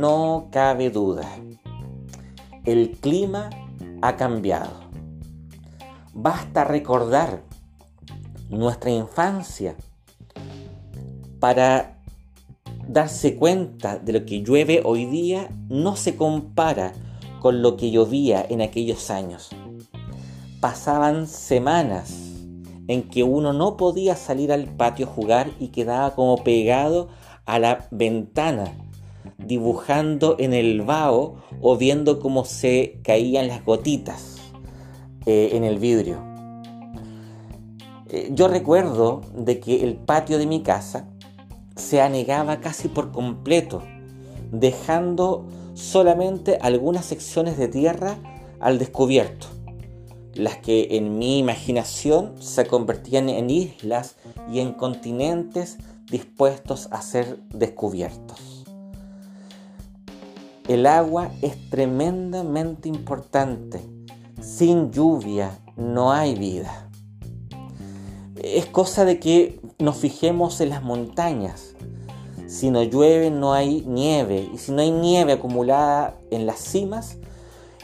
no cabe duda. El clima ha cambiado. Basta recordar nuestra infancia para darse cuenta de lo que llueve hoy día no se compara con lo que llovía en aquellos años. Pasaban semanas en que uno no podía salir al patio a jugar y quedaba como pegado a la ventana, dibujando en el vaho o viendo cómo se caían las gotitas eh, en el vidrio. Eh, yo recuerdo de que el patio de mi casa se anegaba casi por completo, dejando solamente algunas secciones de tierra al descubierto, las que en mi imaginación se convertían en islas y en continentes dispuestos a ser descubiertos. El agua es tremendamente importante. Sin lluvia no hay vida. Es cosa de que nos fijemos en las montañas. Si no llueve no hay nieve y si no hay nieve acumulada en las cimas,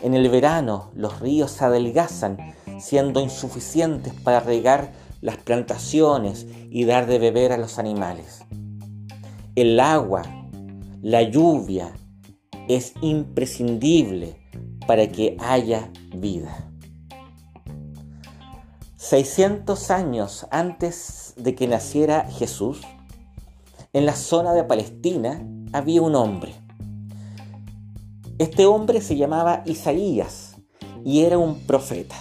en el verano los ríos se adelgazan siendo insuficientes para regar las plantaciones y dar de beber a los animales. El agua, la lluvia, es imprescindible para que haya vida. 600 años antes de que naciera Jesús, en la zona de Palestina había un hombre. Este hombre se llamaba Isaías y era un profeta.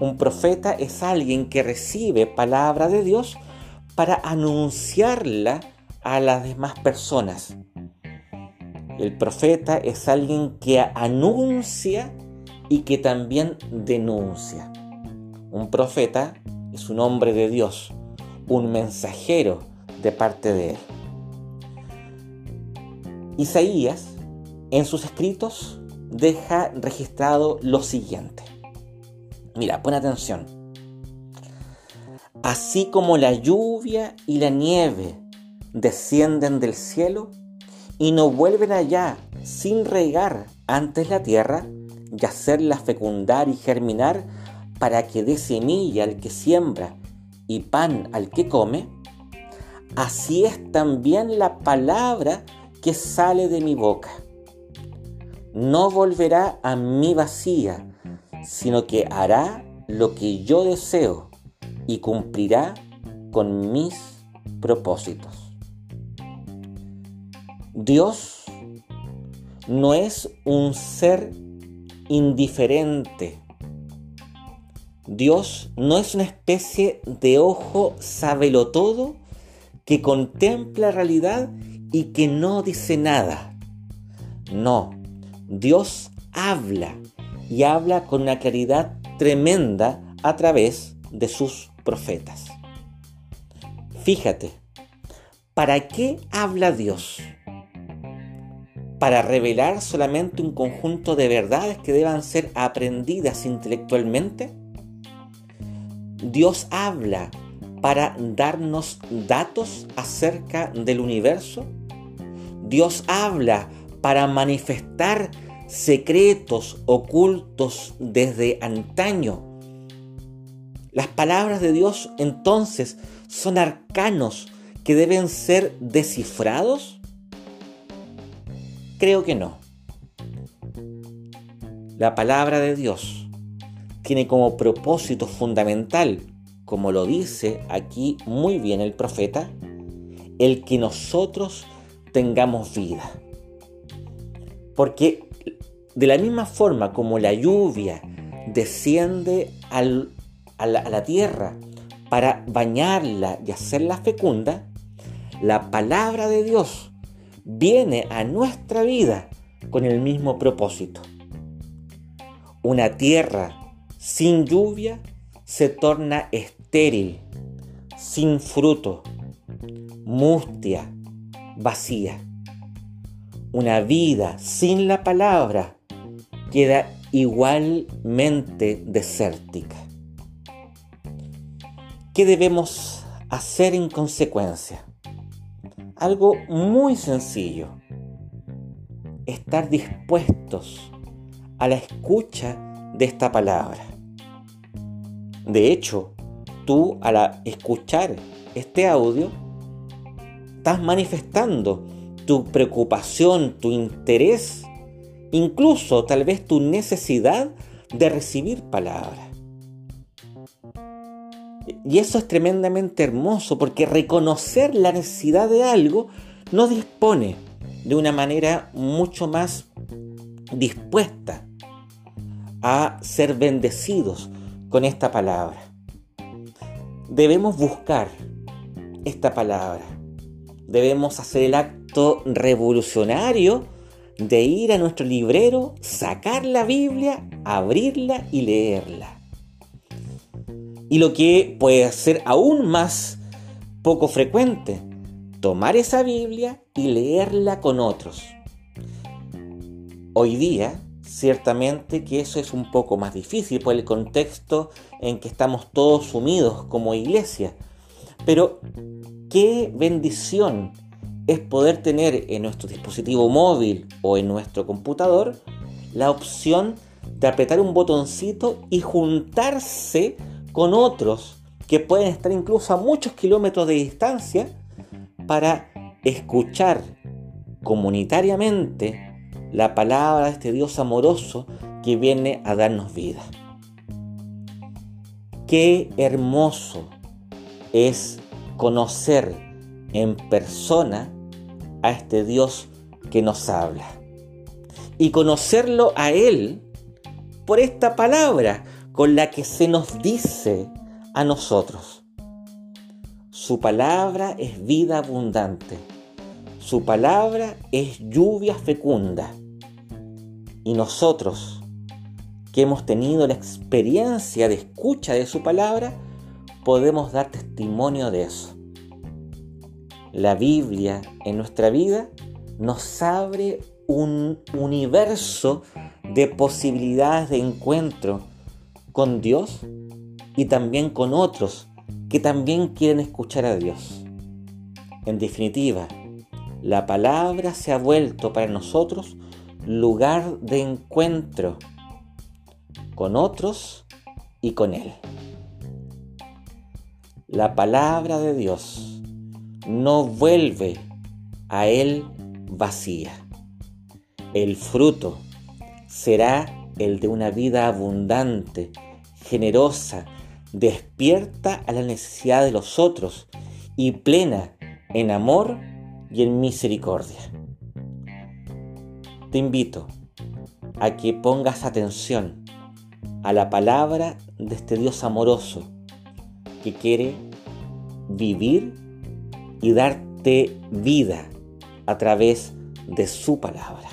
Un profeta es alguien que recibe palabra de Dios para anunciarla a las demás personas. El profeta es alguien que anuncia y que también denuncia. Un profeta es un hombre de Dios, un mensajero de parte de él. Isaías, en sus escritos, deja registrado lo siguiente. Mira, pon atención. Así como la lluvia y la nieve descienden del cielo y no vuelven allá sin regar antes la tierra y hacerla fecundar y germinar para que dé semilla al que siembra y pan al que come, así es también la palabra que sale de mi boca. No volverá a mí vacía, sino que hará lo que yo deseo y cumplirá con mis propósitos. Dios no es un ser indiferente. Dios no es una especie de ojo todo que contempla la realidad y que no dice nada. No, Dios habla y habla con una claridad tremenda a través de sus profetas. Fíjate, ¿para qué habla Dios? ¿Para revelar solamente un conjunto de verdades que deban ser aprendidas intelectualmente? Dios habla para darnos datos acerca del universo. Dios habla para manifestar secretos ocultos desde antaño. Las palabras de Dios entonces son arcanos que deben ser descifrados? Creo que no. La palabra de Dios tiene como propósito fundamental, como lo dice aquí muy bien el profeta, el que nosotros tengamos vida. Porque de la misma forma como la lluvia desciende a, la, tierra para bañarla y hacerla fecunda, la palabra de Dios viene a nuestra vida con el mismo propósito. Una tierra sin lluvia se torna estéril, sin fruto, mustia, vacía. Una vida sin la palabra queda igualmente desértica. ¿Qué debemos hacer en consecuencia? Algo muy sencillo. estar dispuestos a la escucha de esta palabra. De hecho, tú al escuchar este audio, estás manifestando tu preocupación, tu interés, incluso tal vez tu necesidad de recibir palabra. Y eso es tremendamente hermoso porque reconocer la necesidad de algo nos dispone de una manera mucho más dispuesta a ser bendecidos con esta palabra. Debemos buscar esta palabra. Debemos hacer el acto revolucionario de ir a nuestro librero, sacar la Biblia, abrirla y leerla. Y lo que puede ser aún más poco frecuente, tomar esa Biblia y leerla con otros. Hoy día, ciertamente que eso es un poco más difícil por el contexto en que estamos todos sumidos como iglesia. Pero qué bendición es poder tener en nuestro dispositivo móvil o en nuestro computador la opción de apretar un botoncito y juntarse con otros que pueden estar incluso a muchos kilómetros de distancia para escuchar comunitariamente la palabra de este Dios amoroso que viene a darnos vida. Qué hermoso es conocer en persona a este Dios que nos habla. Y conocerlo a Él por esta palabra con la que se nos dice a nosotros. Su palabra es vida abundante. Su palabra es lluvia fecunda. Y nosotros, que hemos tenido la experiencia de escucha de su palabra, podemos dar testimonio de eso. La Biblia en nuestra vida nos abre un universo de posibilidades de encuentro con Dios y también con otros que también quieren escuchar a Dios. En definitiva, la palabra se ha vuelto para nosotros lugar de encuentro con otros y con Él. La palabra de Dios no vuelve a Él vacía. El fruto será el de una vida abundante, generosa, despierta a la necesidad de los otros y plena en amor y en misericordia. Te invito a que pongas atención a la palabra de este Dios amoroso que quiere vivir y darte vida a través de su palabra.